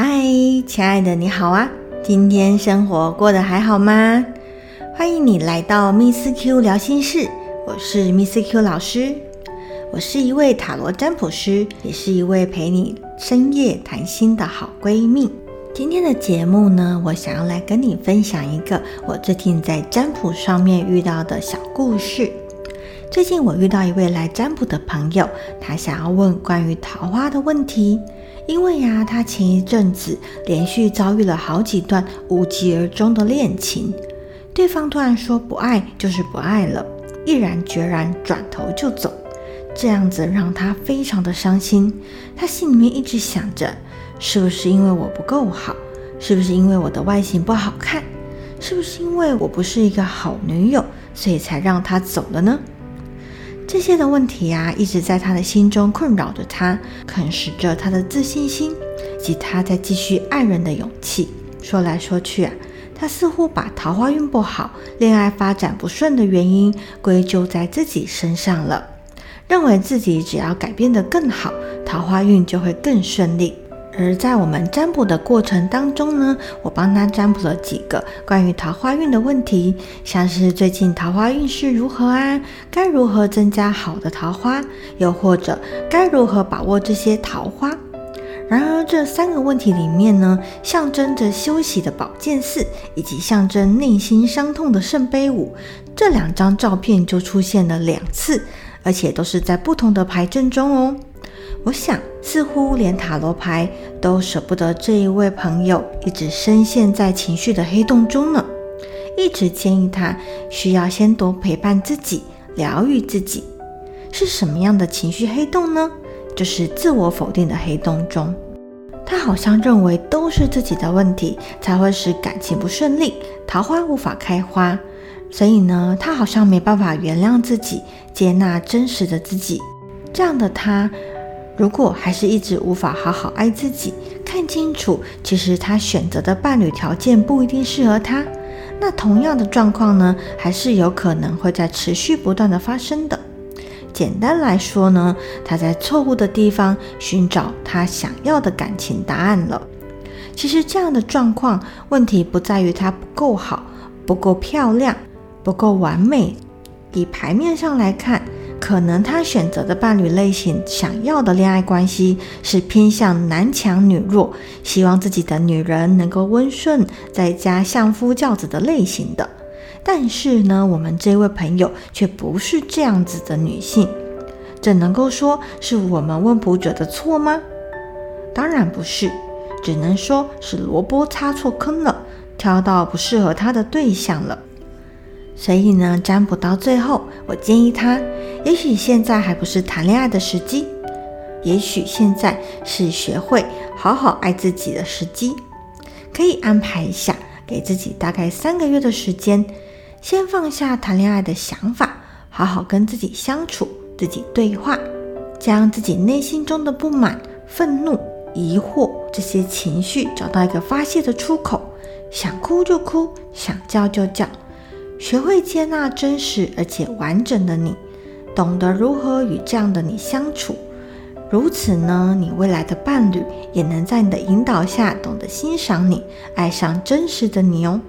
嗨，亲爱的，你好啊！今天生活过得还好吗？欢迎你来到 Miss Q 聊心事，我是 Miss Q 老师。我是一位塔罗占卜师，也是一位陪你深夜谈心的好闺蜜。今天的节目呢，我想要来跟你分享一个我最近在占卜上面遇到的小故事。最近我遇到一位来占卜的朋友，他想要问关于桃花的问题。因为呀，他前一阵子连续遭遇了好几段无疾而终的恋情，对方突然说不爱就是不爱了，毅然决然转头就走，这样子让他非常的伤心。他心里面一直想着，是不是因为我不够好？是不是因为我的外形不好看？是不是因为我不是一个好女友，所以才让他走了呢？这些的问题呀，一直在他的心中困扰着他，啃食着他的自信心及他在继续爱人的勇气。说来说去啊，他似乎把桃花运不好、恋爱发展不顺的原因归咎在自己身上了，认为自己只要改变得更好，桃花运就会更顺利。而在我们占卜的过程当中呢，我帮他占卜了几个关于桃花运的问题，像是最近桃花运势如何啊？该如何增加好的桃花？又或者该如何把握这些桃花？然而这三个问题里面呢，象征着休息的宝剑四，以及象征内心伤痛的圣杯五，这两张照片就出现了两次，而且都是在不同的牌阵中哦。我想，似乎连塔罗牌都舍不得这一位朋友一直深陷在情绪的黑洞中呢。一直建议他需要先多陪伴自己，疗愈自己。是什么样的情绪黑洞呢？就是自我否定的黑洞中。他好像认为都是自己的问题，才会使感情不顺利，桃花无法开花。所以呢，他好像没办法原谅自己，接纳真实的自己。这样的他。如果还是一直无法好好爱自己，看清楚，其实他选择的伴侣条件不一定适合他，那同样的状况呢，还是有可能会在持续不断的发生的。简单来说呢，他在错误的地方寻找他想要的感情答案了。其实这样的状况，问题不在于他不够好、不够漂亮、不够完美，以牌面上来看。可能他选择的伴侣类型，想要的恋爱关系是偏向男强女弱，希望自己的女人能够温顺，在家相夫教子的类型的。但是呢，我们这位朋友却不是这样子的女性，这能够说是我们问卜者的错吗？当然不是，只能说是萝卜插错坑了，挑到不适合他的对象了。所以呢，占卜到最后，我建议他，也许现在还不是谈恋爱的时机，也许现在是学会好好爱自己的时机，可以安排一下，给自己大概三个月的时间，先放下谈恋爱的想法，好好跟自己相处，自己对话，将自己内心中的不满、愤怒、疑惑这些情绪找到一个发泄的出口，想哭就哭，想叫就叫。学会接纳真实而且完整的你，懂得如何与这样的你相处，如此呢，你未来的伴侣也能在你的引导下懂得欣赏你，爱上真实的你哦。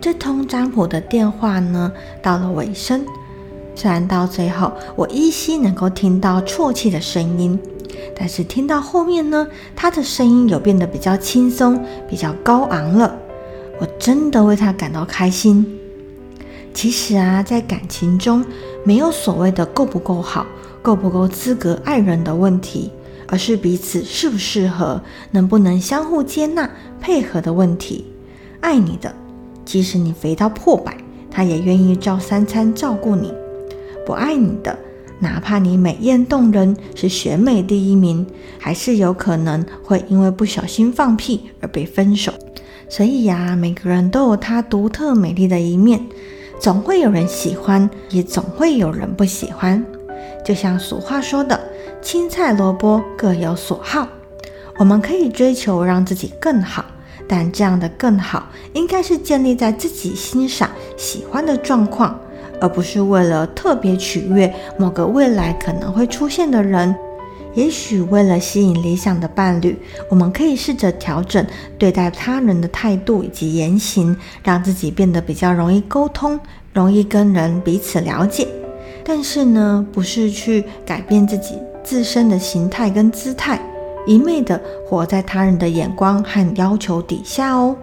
这通占卜的电话呢，到了尾声，虽然到最后我依稀能够听到啜泣的声音，但是听到后面呢，他的声音有变得比较轻松，比较高昂了。我真的为他感到开心。其实啊，在感情中没有所谓的够不够好、够不够资格爱人的问题，而是彼此适不适合、能不能相互接纳、配合的问题。爱你的，即使你肥到破百，他也愿意照三餐照顾你；不爱你的，哪怕你美艳动人，是选美第一名，还是有可能会因为不小心放屁而被分手。所以呀，每个人都有他独特美丽的一面。总会有人喜欢，也总会有人不喜欢。就像俗话说的：“青菜萝卜各有所好。”我们可以追求让自己更好，但这样的更好应该是建立在自己欣赏、喜欢的状况，而不是为了特别取悦某个未来可能会出现的人。也许为了吸引理想的伴侣，我们可以试着调整对待他人的态度以及言行，让自己变得比较容易沟通，容易跟人彼此了解。但是呢，不是去改变自己自身的形态跟姿态，一昧的活在他人的眼光和要求底下哦。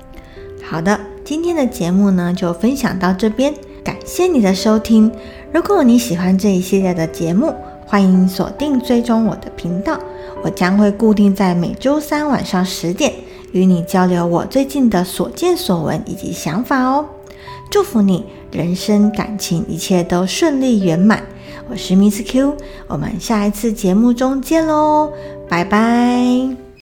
好的，今天的节目呢就分享到这边，感谢你的收听。如果你喜欢这一系列的节目，欢迎锁定追踪我的频道，我将会固定在每周三晚上十点与你交流我最近的所见所闻以及想法哦。祝福你人生感情一切都顺利圆满。我是 Miss Q，我们下一次节目中见喽，拜拜。